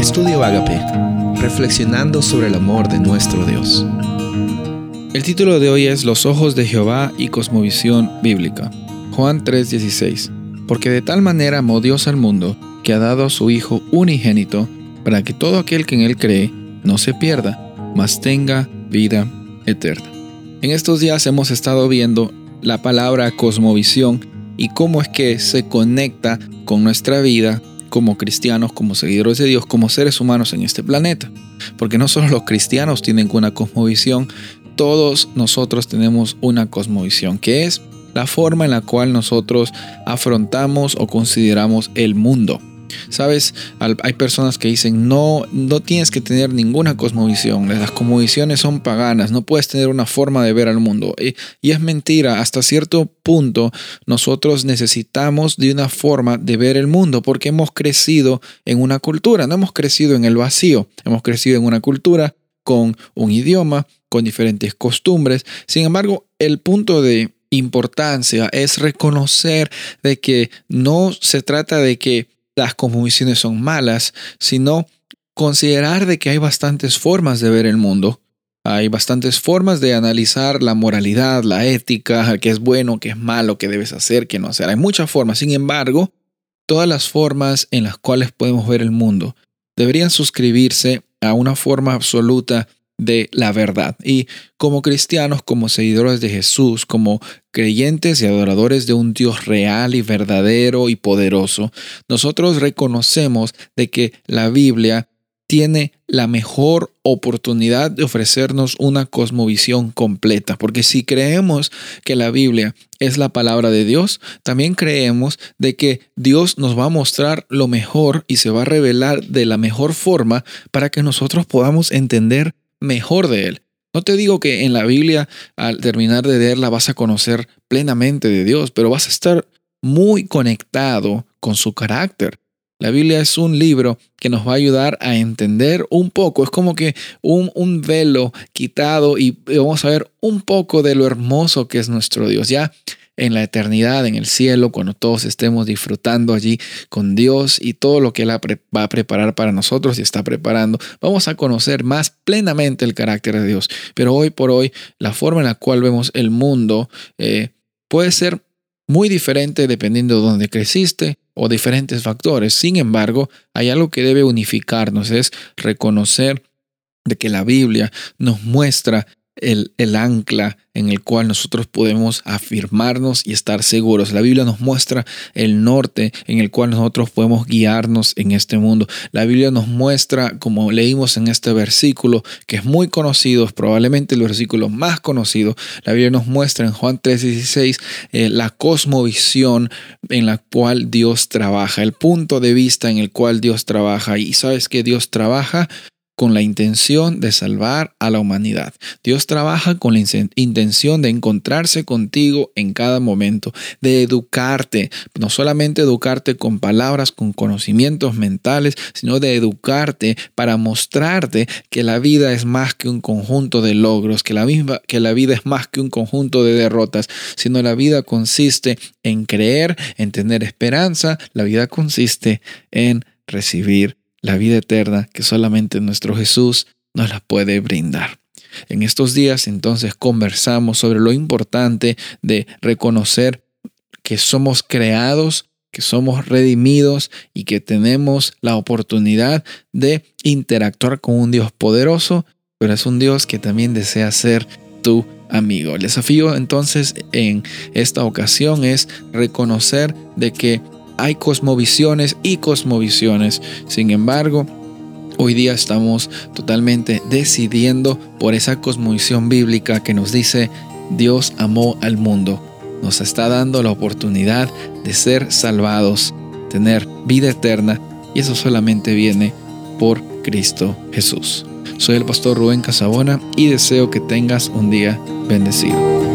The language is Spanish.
Estudio Agape, reflexionando sobre el amor de nuestro Dios. El título de hoy es Los ojos de Jehová y cosmovisión bíblica. Juan 3:16. Porque de tal manera amó Dios al mundo, que ha dado a su Hijo unigénito, para que todo aquel que en él cree no se pierda, mas tenga vida eterna. En estos días hemos estado viendo la palabra cosmovisión y cómo es que se conecta con nuestra vida como cristianos, como seguidores de Dios, como seres humanos en este planeta. Porque no solo los cristianos tienen una cosmovisión, todos nosotros tenemos una cosmovisión, que es la forma en la cual nosotros afrontamos o consideramos el mundo. Sabes, hay personas que dicen, no, no tienes que tener ninguna cosmovisión, las cosmovisiones son paganas, no puedes tener una forma de ver al mundo. Y, y es mentira, hasta cierto punto nosotros necesitamos de una forma de ver el mundo porque hemos crecido en una cultura, no hemos crecido en el vacío, hemos crecido en una cultura con un idioma, con diferentes costumbres. Sin embargo, el punto de importancia es reconocer de que no se trata de que las cosmovisiones son malas, sino considerar de que hay bastantes formas de ver el mundo. Hay bastantes formas de analizar la moralidad, la ética, qué es bueno, qué es malo, qué debes hacer, qué no hacer. Hay muchas formas. Sin embargo, todas las formas en las cuales podemos ver el mundo deberían suscribirse a una forma absoluta de la verdad. Y como cristianos, como seguidores de Jesús, como creyentes y adoradores de un Dios real y verdadero y poderoso, nosotros reconocemos de que la Biblia tiene la mejor oportunidad de ofrecernos una cosmovisión completa, porque si creemos que la Biblia es la palabra de Dios, también creemos de que Dios nos va a mostrar lo mejor y se va a revelar de la mejor forma para que nosotros podamos entender mejor de Él. No te digo que en la Biblia al terminar de leerla vas a conocer plenamente de Dios, pero vas a estar muy conectado con su carácter. La Biblia es un libro que nos va a ayudar a entender un poco, es como que un, un velo quitado y vamos a ver un poco de lo hermoso que es nuestro Dios. Ya en la eternidad, en el cielo, cuando todos estemos disfrutando allí con Dios y todo lo que Él va a preparar para nosotros y está preparando, vamos a conocer más plenamente el carácter de Dios. Pero hoy por hoy, la forma en la cual vemos el mundo eh, puede ser muy diferente dependiendo de dónde creciste o diferentes factores. Sin embargo, hay algo que debe unificarnos, es reconocer de que la Biblia nos muestra el, ancla en el cual nosotros podemos afirmarnos y estar seguros. La Biblia nos muestra el norte en el cual nosotros podemos guiarnos en este mundo. La Biblia nos muestra, como leímos en este versículo, que es muy conocido, probablemente el versículo más conocido. La Biblia nos muestra en Juan 3:16 eh, la cosmovisión en la cual Dios trabaja, el punto de vista en el cual Dios trabaja. Y sabes que Dios trabaja con la intención de salvar a la humanidad. Dios trabaja con la intención de encontrarse contigo en cada momento, de educarte, no solamente educarte con palabras, con conocimientos mentales, sino de educarte para mostrarte que la vida es más que un conjunto de logros, que la, misma, que la vida es más que un conjunto de derrotas, sino la vida consiste en creer, en tener esperanza, la vida consiste en recibir la vida eterna que solamente nuestro Jesús nos la puede brindar. En estos días entonces conversamos sobre lo importante de reconocer que somos creados, que somos redimidos y que tenemos la oportunidad de interactuar con un Dios poderoso, pero es un Dios que también desea ser tu amigo. El desafío entonces en esta ocasión es reconocer de que hay cosmovisiones y cosmovisiones. Sin embargo, hoy día estamos totalmente decidiendo por esa cosmovisión bíblica que nos dice Dios amó al mundo. Nos está dando la oportunidad de ser salvados, tener vida eterna y eso solamente viene por Cristo Jesús. Soy el pastor Rubén Casabona y deseo que tengas un día bendecido.